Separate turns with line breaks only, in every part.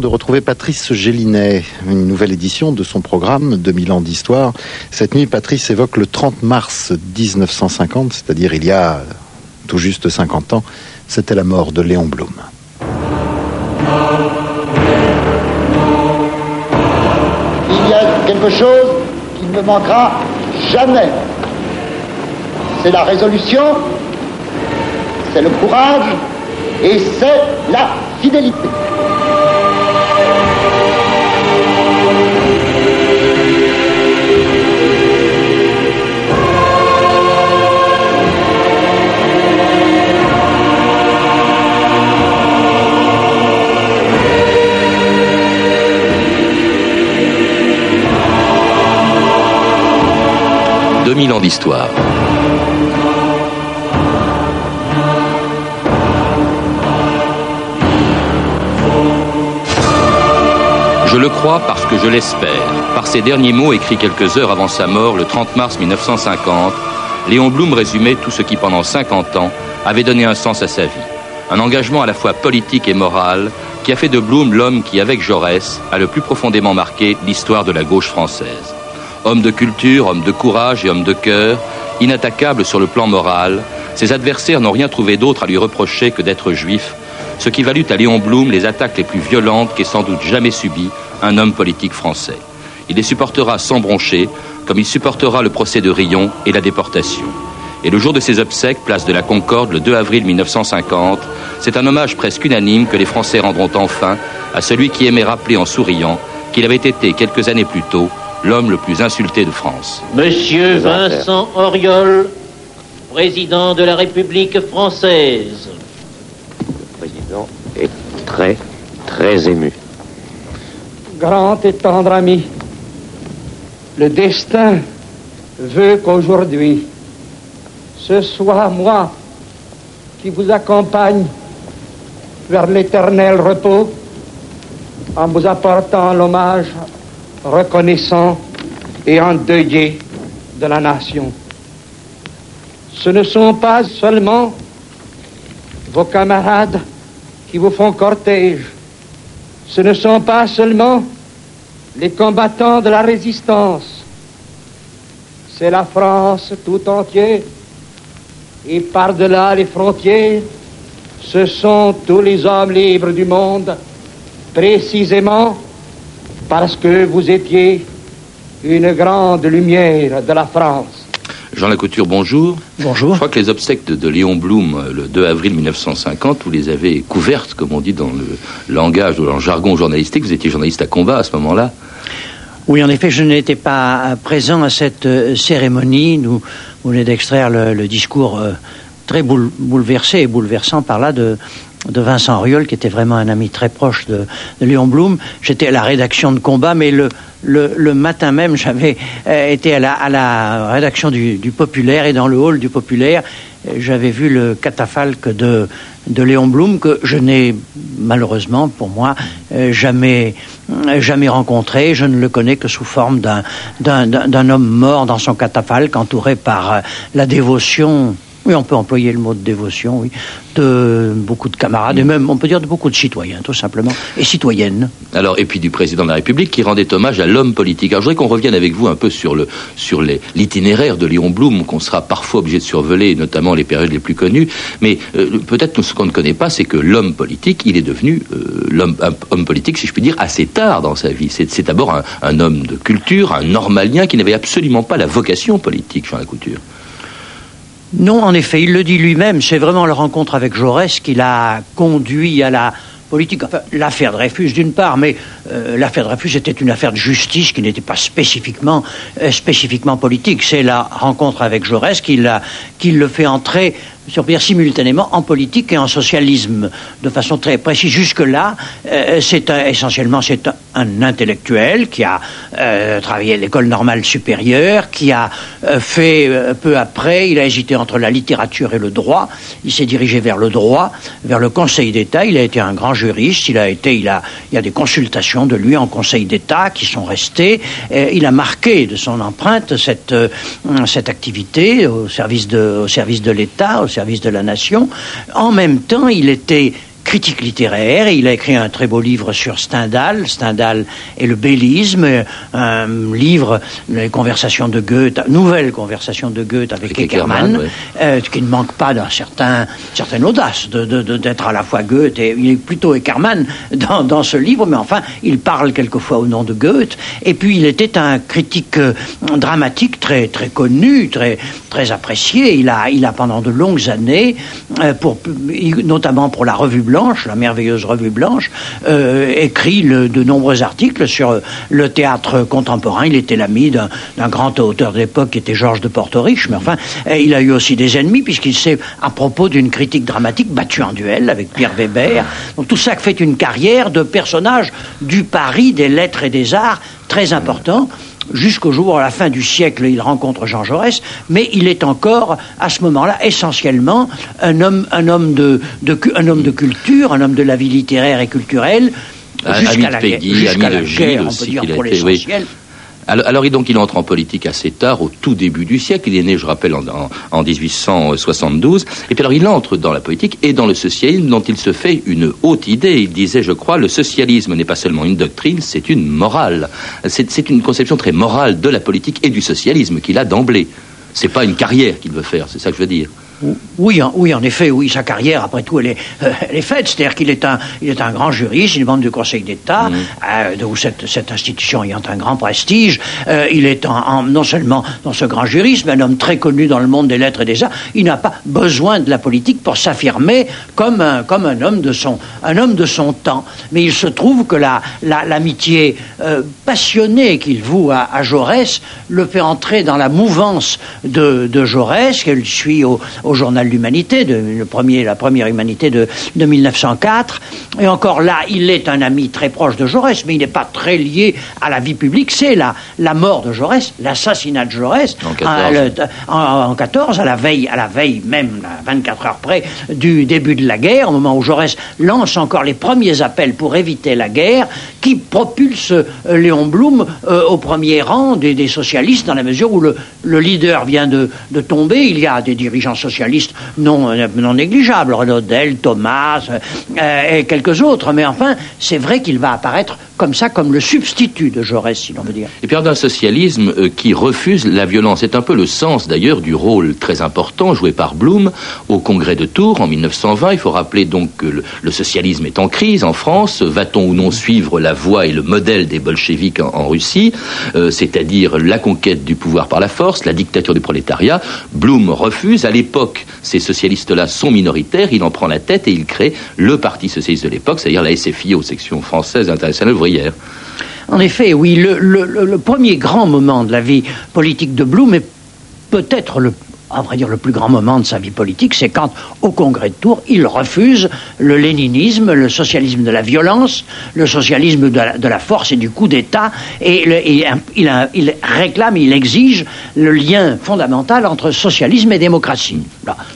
de retrouver Patrice Gélinet, une nouvelle édition de son programme 2000 ans d'histoire. Cette nuit, Patrice évoque le 30 mars 1950, c'est-à-dire il y a tout juste 50 ans. C'était la mort de Léon Blum.
Il y a quelque chose qui ne me manquera jamais. C'est la résolution, c'est le courage et c'est la fidélité.
2000 ans d'histoire. Je le crois parce que je l'espère. Par ces derniers mots écrits quelques heures avant sa mort, le 30 mars 1950, Léon Blum résumait tout ce qui, pendant 50 ans, avait donné un sens à sa vie. Un engagement à la fois politique et moral qui a fait de Blum l'homme qui, avec Jaurès, a le plus profondément marqué l'histoire de la gauche française. Homme de culture, homme de courage et homme de cœur, inattaquable sur le plan moral, ses adversaires n'ont rien trouvé d'autre à lui reprocher que d'être juif, ce qui valut à Léon Blum les attaques les plus violentes qu'ait sans doute jamais subies un homme politique français. Il les supportera sans broncher, comme il supportera le procès de Rion et la déportation. Et le jour de ses obsèques, place de la Concorde, le 2 avril 1950, c'est un hommage presque unanime que les Français rendront enfin à celui qui aimait rappeler en souriant qu'il avait été, quelques années plus tôt, l'homme le plus insulté de France.
Monsieur Vincent Auriol, président de la République française.
Le président est très, très ému
grand et tendre ami, le destin veut qu'aujourd'hui, ce soit moi qui vous accompagne vers l'éternel repos en vous apportant l'hommage reconnaissant et endeuillé de la nation. Ce ne sont pas seulement vos camarades qui vous font cortège, ce ne sont pas seulement les combattants de la résistance, c'est la France tout entière. Et par-delà les frontières, ce sont tous les hommes libres du monde, précisément parce que vous étiez une grande lumière de la France.
Jean Lacouture, bonjour.
Bonjour.
Je crois que les obsèques de, Léon Blum, euh, le 2 avril 1950, vous les avez couvertes, comme on dit dans le langage ou dans le jargon journalistique. Vous étiez journaliste à combat à ce moment-là.
Oui, en effet, je n'étais pas présent à cette euh, cérémonie. Nous, vous venez d'extraire le, discours euh, très bouleversé et bouleversant par là de, de Vincent Auriol, qui était vraiment un ami très proche de, Léon Blum. J'étais à la rédaction de Combat, mais le, le, matin même, j'avais euh, été à la, à la rédaction du, Populaire et dans le hall du Populaire, j'avais vu le catafalque de, de Léon Blum que je n'ai malheureusement pour moi euh, jamais jamais rencontré. Je ne le connais que sous forme d'un homme mort dans son catafalque, entouré par euh, la dévotion oui, on peut employer le mot de dévotion, oui, de beaucoup de camarades et même, on peut dire, de beaucoup de citoyens, tout simplement, et citoyennes.
Alors, et puis du président de la République qui rendait hommage à l'homme politique. Alors, je voudrais qu'on revienne avec vous un peu sur sur l'itinéraire de Léon Blum, qu'on sera parfois obligé de survoler, notamment les périodes les plus connues. Mais euh, peut-être ce qu'on ne connaît pas, c'est que l'homme politique, il est devenu euh, homme politique, si je puis dire, assez tard dans sa vie. C'est d'abord un, un, homme de culture, un normalien qui n'avait absolument pas la vocation politique, Jean Couture.
Non, en effet, il le dit lui-même, c'est vraiment la rencontre avec Jaurès qui l'a conduit à la politique. Enfin, l'affaire Dreyfus d'une part, mais euh, l'affaire Dreyfus était une affaire de justice qui n'était pas spécifiquement, euh, politique. C'est la rencontre avec Jaurès qui, qui le fait entrer on simultanément en politique et en socialisme, de façon très précise. Jusque-là, euh, c'est essentiellement c'est un, intellectuel qui a euh, travaillé à l'école normale supérieure, qui a euh, fait peu après, il a hésité entre la littérature et le droit. Il s'est dirigé vers le droit, vers le Conseil d'État. Il a été un grand juriste. Il a été, il a, il y a des consultations de lui en Conseil d'État qui sont restées. il a marqué de son empreinte cette cette activité au service de au service de l'État, service de la nation. En même temps, il était critique littéraire. Il a écrit un très beau livre sur Stendhal, Stendhal et le bellisme, un livre, les conversations de Goethe, nouvelle conversation de Goethe avec, Eckermann, euh, qui ne manque pas d'un certain, certaine audace d'être de, de, à la fois Goethe et il est plutôt Eckermann dans, dans, ce livre, mais enfin, il parle quelquefois au nom de Goethe. Et puis, il était un critique euh, dramatique très, très connu, très, très apprécié. Il a, il a pendant de longues années, euh, pour, notamment pour la Revue Blanche, la merveilleuse Revue Blanche, euh, écrit de nombreux articles sur le théâtre contemporain. Il était l'ami d'un grand auteur d'époque qui était Georges de Portoriche, mais enfin, il a eu aussi des ennemis puisqu'il s'est, à propos d'une critique dramatique, battu en duel avec Pierre Weber. Donc tout ça fait une carrière de personnage du Paris des lettres et des arts très important jusqu'au jour, à la fin du siècle, il rencontre Jean Jaurès, mais il est encore, à ce moment-là, essentiellement un homme, un homme, de, un homme de culture, un homme de la vie littéraire et culturelle, jusqu'à la, Peggy, la guerre, on peut dire, pour l'essentiel.
Alors, donc, il entre en politique assez tard, au tout début du siècle. Il est né, je rappelle, en, 1872. Et puis alors, il entre dans la politique et dans le socialisme, dont il se fait une haute idée. Il disait, je crois, le socialisme n'est pas seulement une doctrine, c'est une morale. C'est une conception très morale de la politique et du socialisme qu'il a d'emblée. C'est pas une carrière qu'il veut faire, c'est ça que je veux dire.
Oui, en, oui, en effet, oui, sa carrière, après tout, elle est, euh, elle est faite. C'est-à-dire qu'il est un, il est un grand juriste, il est membre du Conseil d'État, mmh. euh, cette, cette, institution ayant un grand prestige. Euh, il est en, non seulement dans ce grand juriste, mais un homme très connu dans le monde des lettres et des arts. Il n'a pas besoin de la politique pour s'affirmer comme un, comme un homme de son, un homme de son temps. Mais il se trouve que la, l'amitié passionnée qu'il voue à, à, Jaurès le fait entrer dans la mouvance de, de Jaurès, qu'elle suit au au journal L'Humanité, le premier, la première Humanité de, de 1904. Et encore là, il est un ami très proche de Jaurès, mais il n'est pas très lié à la vie publique. C'est la, la mort de Jaurès, l'assassinat de Jaurès en 14, à la veille, à la veille même, à 24 heures près du début de la guerre, au moment où Jaurès lance encore les premiers appels pour éviter la guerre, qui propulse euh, Léon Blum euh, au premier rang des, des, socialistes, dans la mesure où le, le leader vient de, de tomber. Il y a des dirigeants socialistes non, non négligeables, Renaudel, Thomas euh, et quelques autres. Mais enfin, c'est vrai qu'il va apparaître comme ça, comme le substitut de Jaurès, si l'on veut dire.
Et puis, un socialisme euh, qui refuse la violence. C'est un peu le sens, d'ailleurs, du rôle très important joué par Blum au congrès de Tours en 1920. Il faut rappeler donc que le, socialisme est en crise en France. Va-t-on ou non suivre la voie et le modèle des bolcheviks en, Russie, euh, c'est-à-dire la conquête du pouvoir par la force, la dictature du prolétariat Blum refuse. À l'époque, ces socialistes-là sont minoritaires. Il en prend la tête et il crée le Parti socialiste de l'époque, c'est-à-dire la SFI aux sections françaises
en effet, oui, le, premier grand moment de la vie politique de Blum est peut-être le à vrai dire, le plus grand moment de sa vie politique, c'est quand, au Congrès de Tours, il refuse le léninisme, le socialisme de la violence, le socialisme de la, force et du coup d'État, et, il, réclame, il exige le lien fondamental entre socialisme et démocratie.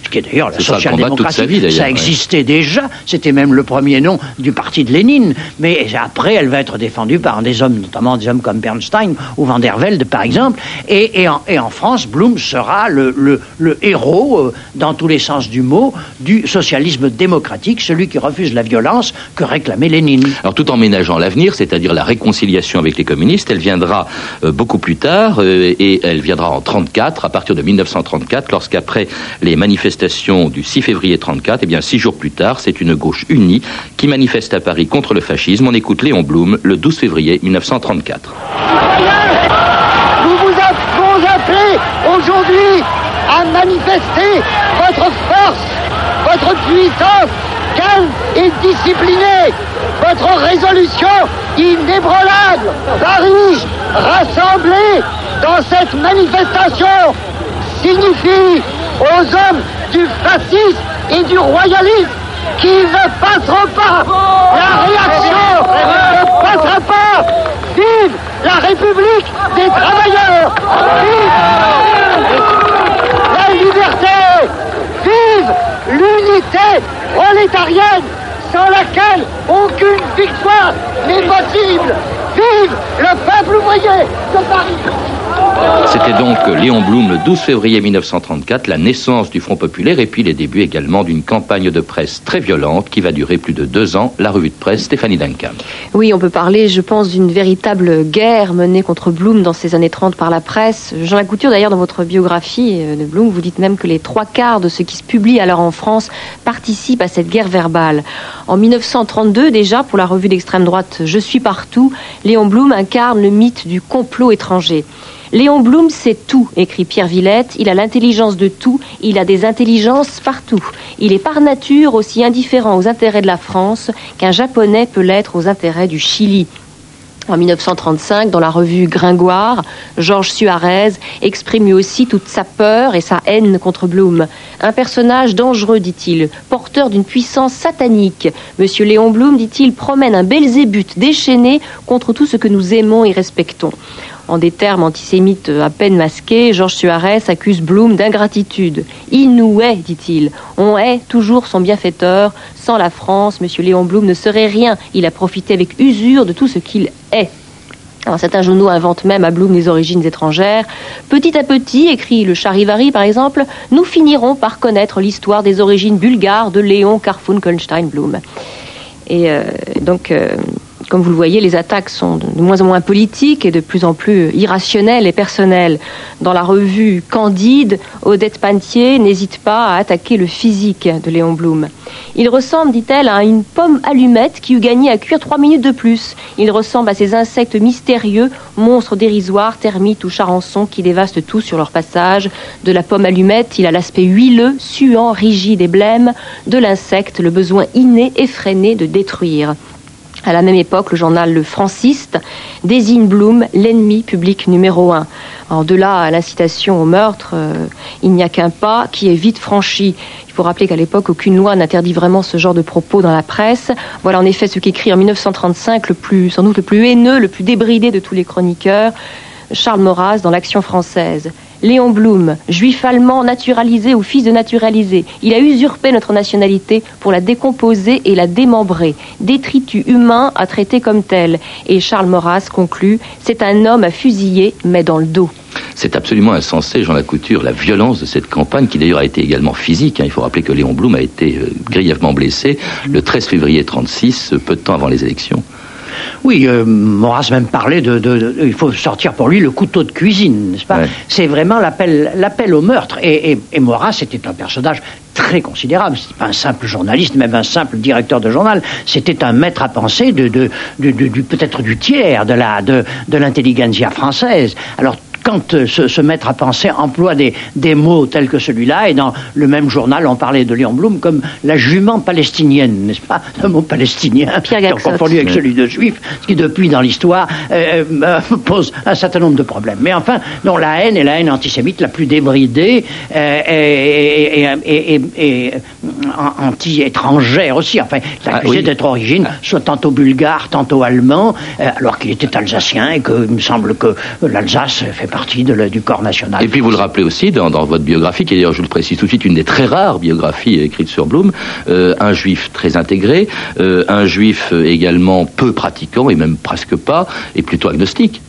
ce qui est d'ailleurs la social-démocratie, ça existait déjà, c'était même le premier nom du parti de Lénine, mais après, elle va être défendue par des hommes, notamment des hommes comme Bernstein ou Van der Velde, par exemple, et, en, France, Blum sera le le héros, euh, dans tous les sens du mot, du socialisme démocratique, celui qui refuse la violence que réclamait Lénine.
Alors tout en ménageant l'avenir, c'est-à-dire la réconciliation avec les communistes, elle viendra euh, beaucoup plus tard euh, et elle viendra en 34, à partir de 1934, lorsqu'après les manifestations du 6 février 34, et eh bien six jours plus tard, c'est une gauche unie qui manifeste à Paris contre le fascisme. On écoute Léon Blum le 12 février 1934.
Nous vous avons appelé aujourd'hui à manifester votre force, votre puissance calme et disciplinée, votre résolution inébranlable. Paris, rassemblé dans cette manifestation, signifie aux hommes du fascisme et du royalisme qui ne passeront pas. La réaction ne passera pas. Vive la République des travailleurs. Vive liberté Vive l'unité prolétarienne sans laquelle aucune victoire n'est possible. Vive le peuple ouvrier de Paris
C'était donc Léon Blum le 12 février 1934, la naissance du Front populaire et puis les débuts également d'une campagne de presse très violente qui va durer plus de deux ans, la revue de presse Stéphanie Duncan.
Oui, on peut parler, je pense, d'une véritable guerre menée contre Blum dans ces années 30 par la presse. Jean Lacouture, d'ailleurs, dans votre biographie euh, de Blum, vous dites même que les trois quarts de ce qui se publie alors en France participent à cette guerre verbale. En 1932, déjà, pour la revue d'extrême droite Je suis partout, Léon Blum incarne le mythe du complot étranger. Léon Blum sait tout, écrit Pierre Villette. Il a l'intelligence de tout, il a des intelligences partout. Il est par nature aussi indifférent aux intérêts de la France qu'un japonais peut l'être aux intérêts du Chili. En 1935, dans la revue Gringoire, Georges Suarez exprime lui aussi toute sa peur et sa haine contre Blum. Un personnage dangereux, dit-il, porteur d'une puissance satanique. Monsieur Léon Blum, dit-il, promène un Belzébuth déchaîné contre tout ce que nous aimons et respectons. En des termes antisémites à peine masqués, Georges Suarez accuse Blum d'ingratitude. Il nous hait, dit-il. On hait toujours son bienfaiteur. Sans la France, M. Léon Blum ne serait rien. Il a profité avec usure de tout ce qu'il est. Alors, certains journaux inventent même à Blum des origines étrangères. Petit à petit, écrit le Charivari par exemple, nous finirons par connaître l'histoire des origines bulgares de Léon Karfunkelstein Blum. Et euh, donc, euh, comme vous le voyez, les attaques sont de moins en moins politiques et de plus en plus irrationnelles et personnelles. Dans la revue Candide, Odette Pantier n'hésite pas à attaquer le physique de Léon Blum. Il ressemble, dit-elle, à une pomme allumette qui eut gagné à cuire trois minutes de plus. Il ressemble à ces insectes mystérieux, monstres dérisoires, termites ou charançons qui dévastent tout sur leur passage. De la pomme allumette, il a l'aspect huileux, suant, rigide et blême. De l'insecte, le besoin inné, effréné de détruire. À la même époque, le journal Le Franciste désigne Blum l'ennemi public numéro un. Alors de là à l'incitation au meurtre, euh, il n'y a qu'un pas qui est vite franchi. Il faut rappeler qu'à l'époque, aucune loi n'interdit vraiment ce genre de propos dans la presse. Voilà en effet ce qu'écrit en 1935 le plus, sans doute le plus haineux, le plus débridé de tous les chroniqueurs, Charles Maurras dans l'Action française. Léon Blum, juif allemand naturalisé ou fils de naturalisé, il a usurpé notre nationalité pour la décomposer et la démembrer. Détritus humain à traiter comme tel. Et Charles Maurras conclut, c'est un homme à fusiller, mais dans le dos.
C'est absolument insensé, Jean Lacouture, la violence de cette campagne, qui d'ailleurs a été également physique. hein. Il faut rappeler que Léon Blum a été euh, grièvement blessé le 13 février 36, peu de temps avant les élections.
Oui, euh, Maurras même parlait de, de- de- Il faut sortir pour lui le couteau de cuisine, n'est-ce pas
Ouais.
C'est vraiment l'appel l'appel au meurtre. Et, et, et Maurras était un personnage très considérable. C'était pas un simple journaliste, même un simple directeur de journal. C'était un maître à penser de, de, de- peut-être du tiers de la de, de l'intelligentsia française. Alors quand euh, ce, ce maître à penser emploie des, des mots tels que celui-là, et dans le même journal, on parlait de Léon Blum comme la jument palestinienne, n'est-ce pas? Le mot palestinien,
Pierre
est confondu avec celui de juif, ce qui depuis dans l'histoire euh, euh, pose un certain nombre de problèmes. Mais enfin, non, la haine est la haine antisémite la plus débridée euh, et, et- et- et- et, euh, anti-étrangère aussi. Enfin, l'accusé
Ah, oui.
d'être origine soit tantôt bulgare, tantôt allemand, euh, alors qu'il était alsacien et que il me semble que l'Alsace fait
Et puis vous le rappelez aussi dans, votre biographie, qui est d'ailleurs, je le précise tout de suite, une des très rares biographies écrites sur Blum, euh, un juif très intégré, euh, un juif également peu pratiquant et même presque pas, et plutôt agnostique.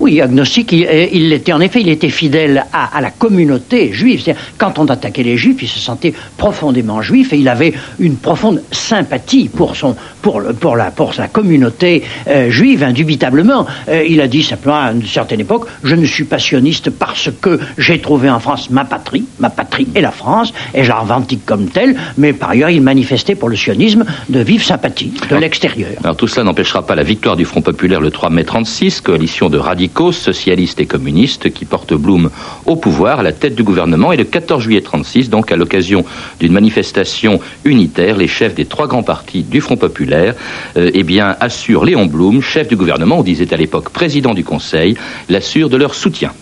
Oui, agnostique, il, euh, l'était en effet, il était fidèle à, à la communauté juive. C'est-à-dire, quand on attaquait les juifs, il se sentait profondément juif et il avait une profonde sympathie pour son, pour le, pour la, pour sa communauté euh, juive, indubitablement. Euh, il a dit simplement à une certaine époque, je ne suis pas sioniste parce que j'ai trouvé en France ma patrie, ma patrie est la France, et je la revendique comme telle, mais par ailleurs, il manifestait pour le sionisme de vive sympathie de l'extérieur.
Alors tout cela n'empêchera pas la victoire du Front populaire le 3 mai 36, coalition de radicaux, socialistes et communistes qui porte Blum au pouvoir à la tête du gouvernement. Et le 14 juillet 36, donc à l'occasion d'une manifestation unitaire, les chefs des trois grands partis du Front populaire, euh, eh bien assurent Léon Blum, chef du gouvernement, on disait à l'époque président du Conseil, l'assure de leur soutien.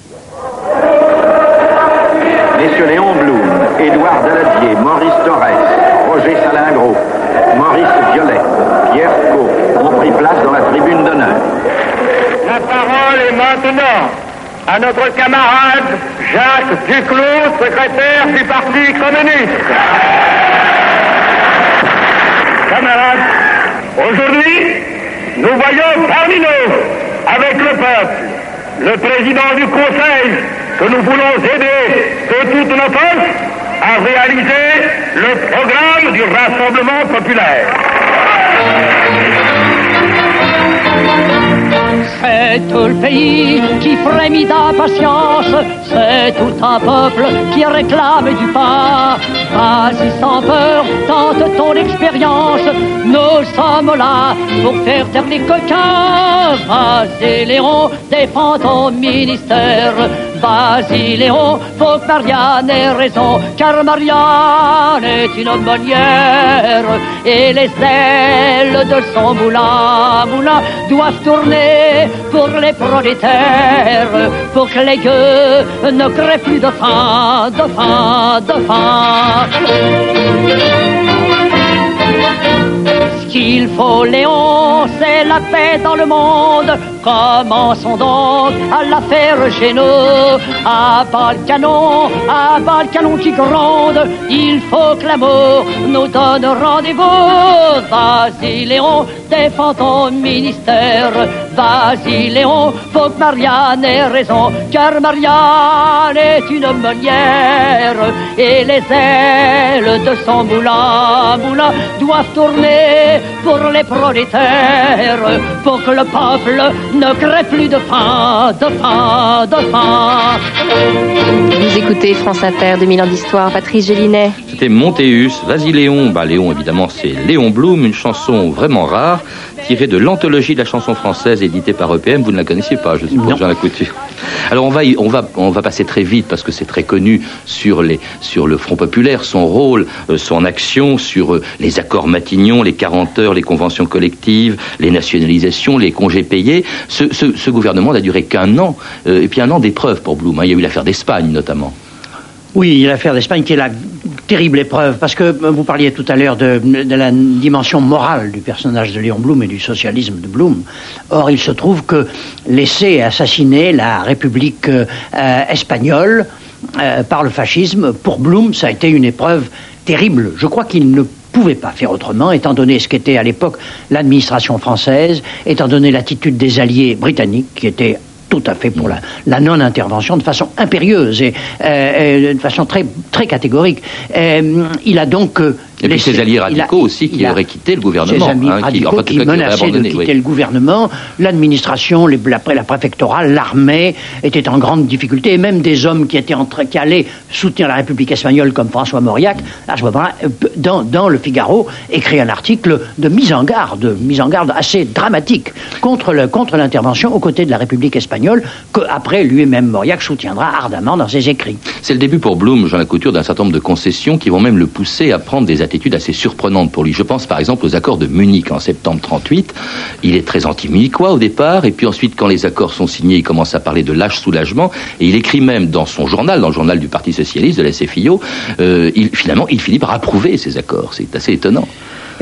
Messieurs Léon Blum, Édouard Daladier, Maurice Torres, Roger Salingro, Maurice Violet, Pierre Co ont pris place dans la tribune d'honneur.
La parole est maintenant à notre camarade Jacques Duclos, secrétaire du Parti communiste. Camarades, aujourd'hui, nous voyons parmi nous, avec le peuple, le président du Conseil, que nous voulons aider de toutes nos forces à réaliser le programme du Rassemblement populaire.
C'est tout le pays qui frémit d'impatience, c'est tout un peuple qui réclame du pain. Vas-y sans peur, tente ton expérience, nous sommes là pour faire taire les coquins. Vas-y Léon, défends ton ministère. Vas-y Léon, faut que Marianne ait raison, car Marianne est une aumônière. Et les ailes de son moulin, moulin doivent tourner pour les prolétaires, pour que les gueux ne créent plus de faim, de faim, de faim. Qu'il faut, Léon, c'est la paix dans le monde. Commençons donc à la faire chez nous. À bas le canon, à bas le canon qui gronde. Il faut que l'amour nous donne rendez-vous. Vas-y, Léon, défends ton ministère. Vas-y, Léon, faut que Marianne ait raison. Car Marianne est une meunière. Et les ailes de son moulin, moulin doivent tourner pour les prolétaires. Pour que le peuple ne crée plus de faim, de faim, de faim.
Vous écoutez France Inter, 2000 ans d'histoire, Patrice Gélinet.
C'était Montéus, Vas-y Léon. Bah, Léon, évidemment, c'est Léon Blum, une chanson vraiment rare, tirée de l'anthologie de la chanson française éditée par EPM. Vous ne la connaissiez pas, je suppose, Jean Lacouture. Alors, on va, y- on, va, on va passer très vite parce que c'est très connu sur, les, sur le Front Populaire, son rôle, euh, son action, sur euh, les accords Matignon, les 40 heures, les conventions collectives, les nationalisations, les congés payés. Ce, ce- ce gouvernement n'a duré qu'un an, euh, et puis un an d'épreuve pour Blum. hein. Il y a eu l'affaire d'Espagne, notamment.
Oui, l'affaire d'Espagne qui est la terrible épreuve, parce que euh, vous parliez tout à l'heure de, la dimension morale du personnage de Léon Blum et du socialisme de Blum. Or, il se trouve que laisser assassiner la République euh, euh, espagnole par le fascisme, pour Blum, ça a été une épreuve terrible. Je crois qu'il ne pouvait pas faire autrement, étant donné ce qu'était à l'époque l'administration française, étant donné l'attitude des alliés britanniques qui étaient tout à fait pour la, non-intervention de façon impérieuse et euh, euh, de façon très, très catégorique. Euh, il a donc...
Et puis ses alliés
a-
radicaux aussi qui
a-
auraient quitté le gouvernement.
ses
hein, qui,
radicaux
en
qui
qui auraient
menaçaient de quitter
oui.
le gouvernement, l'administration, la, la préfectorale, l'armée étaient en grande difficulté, et même des hommes qui étaient en train, qui allaient soutenir la République espagnole comme François Mauriac, à ce moment-là, euh, dans, dans le Figaro, écrit un article de mise en garde, mise en garde assez dramatique contre le, contre l'intervention aux côtés de la République espagnole, que après lui-même Mauriac soutiendra ardemment dans ses écrits.
C'est le début pour Blum, Jean Lacouture, d'un certain nombre de concessions qui vont même le pousser à prendre des attitudes assez surprenantes pour lui. Je pense par exemple aux accords de Munich en septembre 38. Il est très anti-munichois au départ, et puis ensuite, quand les accords sont signés, il commence à parler de lâche soulagement, et il écrit même dans son journal, dans le journal du Parti Socialiste, de la SFIO, euh, finalement, il finit par approuver ces accords. C'est assez étonnant.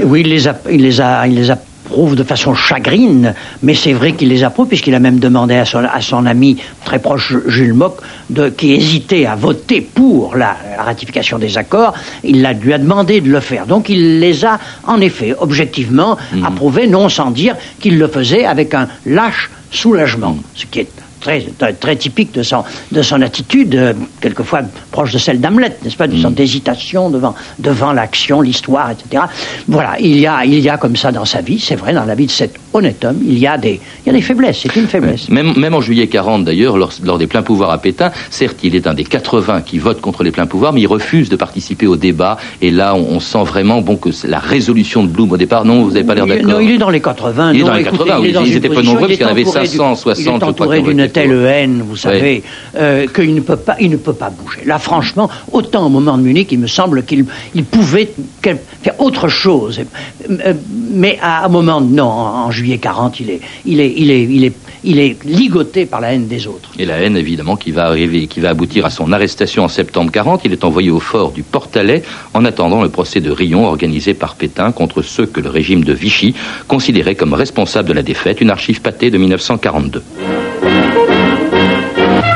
Oui, il les, a, il, les a, il les approuve de façon chagrine, mais c'est vrai qu'il les approuve, puisqu'il a même demandé à son, à son ami très proche, Jules Mock, de, qui hésitait à voter pour la, la ratification des accords, il a, lui a demandé de le faire. Donc il les a, en effet, objectivement, approuvés, non sans dire qu'il le faisait avec un lâche soulagement, ce qui est très, très, très typique de son, de son attitude, euh, quelquefois proche de celle d'Hamlet, n'est-ce pas, de son hésitation devant, devant l'action, l'histoire, etc. Voilà, il y, a, il y a comme ça dans sa vie, c'est vrai, dans la vie de cet honnête homme, il y a des, il y a des faiblesses, c'est une faiblesse.
Même, même en juillet 40, d'ailleurs, lors, lors des pleins pouvoirs à Pétain, certes, il est un des 80 qui votent contre les pleins pouvoirs, mais il refuse de participer au débat. Et là, on, on sent vraiment bon, que c'est la résolution de Blum au départ, non, vous n'avez pas l'air d'accord
Non, il est dans les 80.
Il est
non,
dans les
écoutez,
80,
il est
oui, ils étaient peu
position,
nombreux, parce qu'il y en avait
entouré du-
500, 60,
Il
je
est
crois,
entouré
qui ont
d'une
voté
telle haine, vous savez, euh, qu'il ne peut pas, il ne peut pas bouger. Là, franchement, autant au moment de Munich, il me semble qu'il il pouvait faire autre chose. Euh, Mais à un moment, non, en, en juillet 40, il est, il est, il est, il est, il est ligoté par la haine des autres.
Et la haine, évidemment, qui va arriver, qui va aboutir à son arrestation en septembre 40. Il est envoyé au fort du Portalet en attendant le procès de Rion organisé par Pétain contre ceux que le régime de Vichy considérait comme responsables de la défaite. Une archive pâtée de 1942.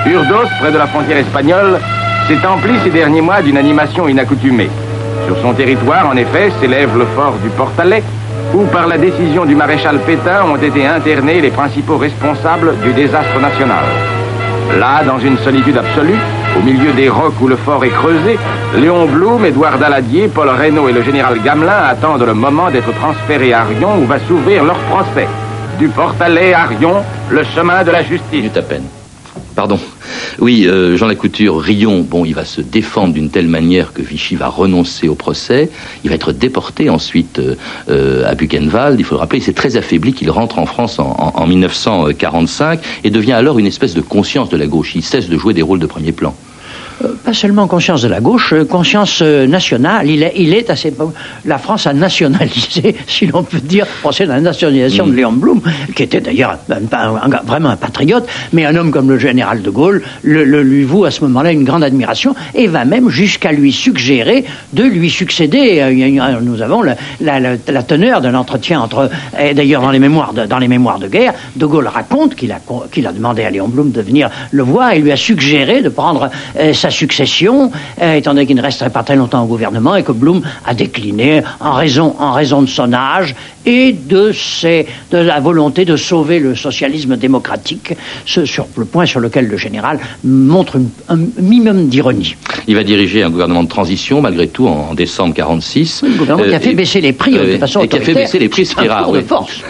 Urdos, près de la frontière espagnole, s'est empli ces derniers mois d'une animation inaccoutumée. Sur son territoire, en effet, s'élève le fort du Portalet, où par la décision du maréchal Pétain ont été internés les principaux responsables du désastre national. Là, dans une solitude absolue, au milieu des rocs où le fort est creusé, Léon Blum, Édouard Daladier, Paul Reynaud et le général Gamelin attendent le moment d'être transférés à Rion où va s'ouvrir leur procès. Du Portalet à Rion, le chemin de la justice.
à peine. Pardon. Oui, euh, Jean Lacouture, Rion, bon, il va se défendre d'une telle manière que Vichy va renoncer au procès. Il va être déporté ensuite euh, euh, à Buchenwald. Il faut le rappeler, il s'est très affaibli qu'il rentre en France en, en 1945 et devient alors une espèce de conscience de la gauche. Il cesse de jouer des rôles de premier plan.
Euh, pas seulement conscience de la gauche, euh, conscience euh, nationale. Il est, il est assez. La France a nationalisé, si l'on peut dire, de la nationalisation de mm. Léon Blum, qui était d'ailleurs vraiment un patriote, mais un homme comme le général de Gaulle le, lui voue à ce moment-là une grande admiration et va même jusqu'à lui suggérer de lui succéder. Nous avons la, la, teneur de l'entretien entre. D'ailleurs, dans les mémoires de, dans les mémoires de guerre, de Gaulle raconte qu'il a, qu'il a demandé à Léon Blum de venir le voir et lui a suggéré de prendre sa succession, euh, étant donné qu'il ne resterait pas très longtemps au gouvernement et que Blum a décliné en raison, en raison de son âge et de, ses, de la volonté de sauver le socialisme démocratique, ce, sur le point sur lequel le général montre un minimum d'ironie.
Il va diriger un gouvernement de transition, malgré tout, en, décembre 46.
Un gouvernement qui a fait baisser les prix
de façon Et qui a fait baisser les prix, ce qui est rare.
De force.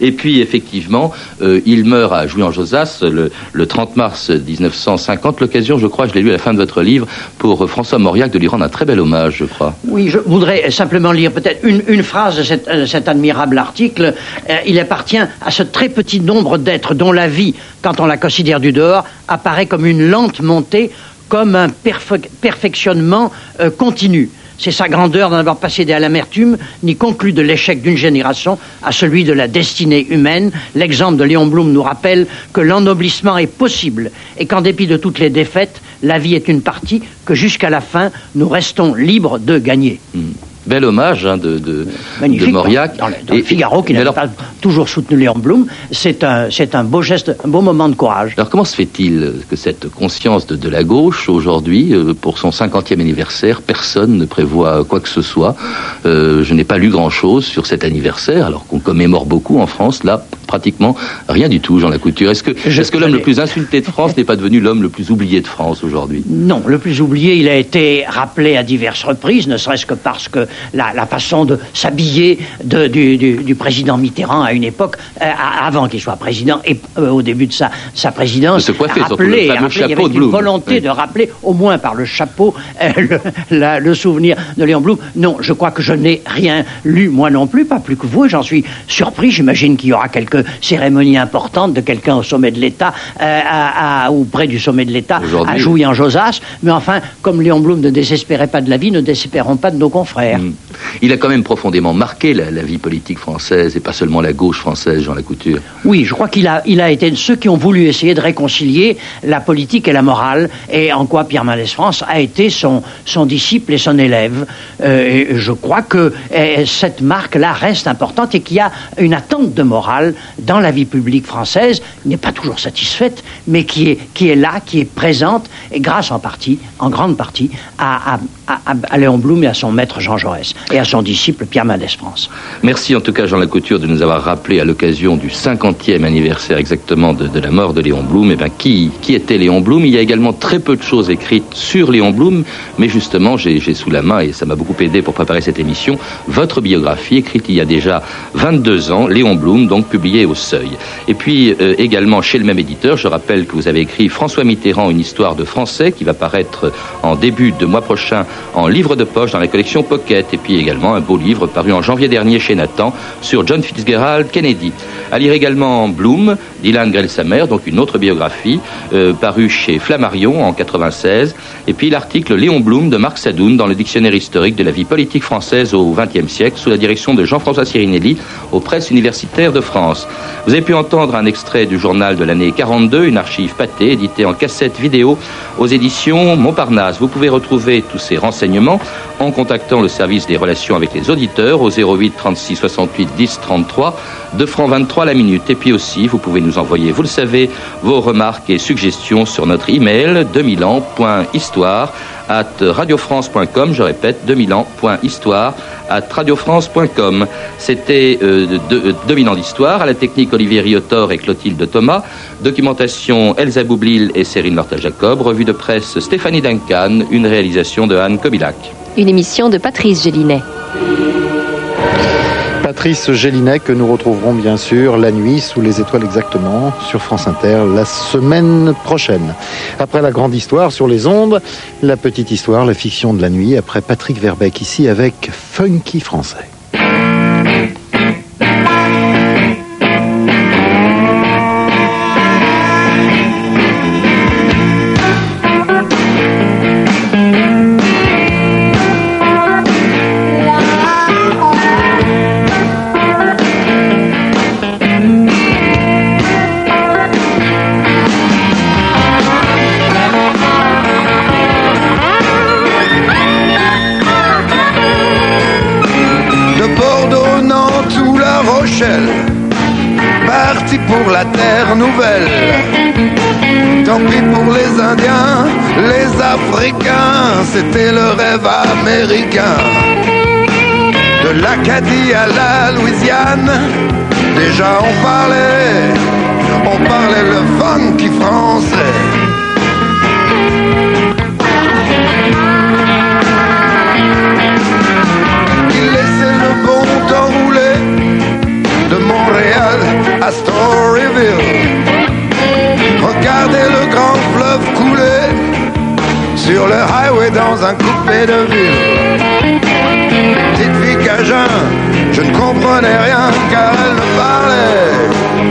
Et puis, effectivement, euh, il meurt à Jouy-en-Josas le, le 30 mars 1950. L'occasion, je crois, je l'ai lu à la fin de votre livre, pour François Mauriac de lui rendre un très bel hommage, je crois.
Oui, je voudrais simplement lire peut-être une, une, phrase de euh, cet admirable article. Euh, il appartient à ce très petit nombre d'êtres dont la vie, quand on la considère du dehors, apparaît comme une lente montée, comme un perfectionnement euh, continu. C'est sa grandeur d'en avoir passé à l'amertume, ni conclu de l'échec d'une génération à celui de la destinée humaine. L'exemple de Léon Blum nous rappelle que l'ennoblissement est possible et qu'en dépit de toutes les défaites, la vie est une partie que jusqu'à la fin, nous restons libres de gagner.
Hmm. Bel hommage hein, de, de, Mauriac.
et, Figaro, qui n'a pas toujours soutenu Léon Blum, c'est un, c'est un beau geste, un beau moment de courage.
Alors comment se fait-il que cette conscience de, de la gauche, aujourd'hui, euh, pour son 50e anniversaire, personne ne prévoit quoi que ce soit? Euh, Je n'ai pas lu grand-chose sur cet anniversaire, alors qu'on commémore beaucoup en France. Là, pratiquement rien du tout, Jean Lacouture. Est-ce que, l'homme le plus insulté de France n'est pas devenu l'homme le plus oublié de France aujourd'hui?
Non, le plus oublié, il a été rappelé à diverses reprises, ne serait-ce que parce que la, façon de s'habiller du, président Mitterrand à une époque, euh, avant qu'il soit président et euh, au début de sa, sa présidence,
se coiffer, rappelé, le rappelé,
chapeau
de Blum.
volonté de rappeler, au moins par le chapeau, euh, le, souvenir de Léon Blum. Non, je crois que je n'ai rien lu, moi non plus, pas plus que vous, j'en suis surpris. J'imagine qu'il y aura quelques cérémonies importantes de quelqu'un au sommet de l'État, ou près du sommet de l'État, à Jouy en Josas. Mais enfin, comme Léon Blum ne désespérait pas de la vie, ne désespérons pas de nos confrères. Mm.
Il a quand même profondément marqué la, vie politique française et pas seulement la gauche française, Jean Lacouture.
Oui, je crois qu'il a, il a été de ceux qui ont voulu essayer de réconcilier la politique et la morale, et en quoi Pierre Mendès France a été son, disciple et son élève. Euh, je crois que eh, cette marque-là reste importante et qu'il y a une attente de morale dans la vie publique française, n'est pas toujours satisfaite, mais qui est, qui est là, qui est présente, et grâce en partie, en grande partie, à, à Léon Blum et à son maître Jean Jaurès et à son disciple Pierre Mendès France.
Merci en tout cas Jean Lacouture de nous avoir rappelé à l'occasion du 50e anniversaire exactement de, la mort de Léon Blum, et eh bien qui, qui était Léon Blum? Il y a également très peu de choses écrites sur Léon Blum, mais justement j'ai sous la main, et ça m'a beaucoup aidé pour préparer cette émission, votre biographie écrite il y a déjà 22 ans, Léon Blum, donc publiée au Seuil. Et puis euh, également chez le même éditeur, je rappelle que vous avez écrit François Mitterrand, une histoire de français, qui va paraître en début de mois prochain en livre de poche dans la collection Pocket. Et puis également un beau livre paru en janvier dernier chez Nathan sur John Fitzgerald Kennedy. À lire également Bloom, Dylan Grelsamer, donc une autre biographie, euh, parue chez Flammarion en 96. Et puis l'article Léon Blum de Marc Sadoun dans le dictionnaire historique de la vie politique française au XXe siècle sous la direction de Jean-François Sirinelli aux presses universitaires de France. Vous avez pu entendre un extrait du journal de l'année 42, une archive pâtée éditée en cassette vidéo aux éditions Montparnasse. Vous pouvez retrouver tous ces en contactant le service des relations avec les auditeurs au 08 36 68 10 33, 2 francs 23 la minute. Et puis aussi, vous pouvez nous envoyer, vous le savez, vos remarques et suggestions sur notre email 2000 ans.histoire at radiofrance.com. Je répète, 2000 ans.histoire at radiofrance.com. C'était euh, de- 2000 ans d'histoire. À la technique, Olivier Riotor et Clotilde Thomas. Documentation, Elsa Boublil et Cyril Norta-Jacob. Revue de presse, Stéphanie Duncan. Une réalisation de Anne Kobilac.
Une émission de Patrice Gélinet.
Patrice Gélinet que nous retrouverons bien sûr la nuit sous les étoiles exactement sur France Inter la semaine prochaine. Après la grande histoire sur les ondes, la petite histoire, la fiction de la nuit, après Patrick Verbeck ici avec Funky Français.
Parti pour la terre nouvelle. Tant pis pour les Indiens, les Africains, c'était le rêve américain. De l'Acadie à la Louisiane, déjà on parlait, on parlait le funky français. Storyville. Regardez le grand fleuve couler sur le highway dans un coupé de ville. Petite fille cajun, je ne comprenais rien car elle ne parlait,